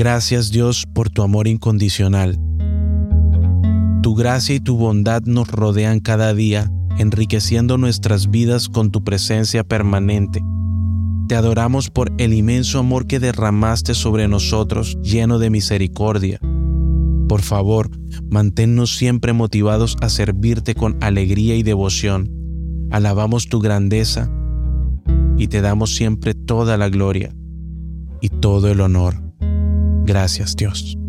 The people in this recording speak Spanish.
Gracias Dios por tu amor incondicional. Tu gracia y tu bondad nos rodean cada día, enriqueciendo nuestras vidas con tu presencia permanente. Te adoramos por el inmenso amor que derramaste sobre nosotros, lleno de misericordia. Por favor, manténnos siempre motivados a servirte con alegría y devoción. Alabamos tu grandeza y te damos siempre toda la gloria y todo el honor. Gracias Dios.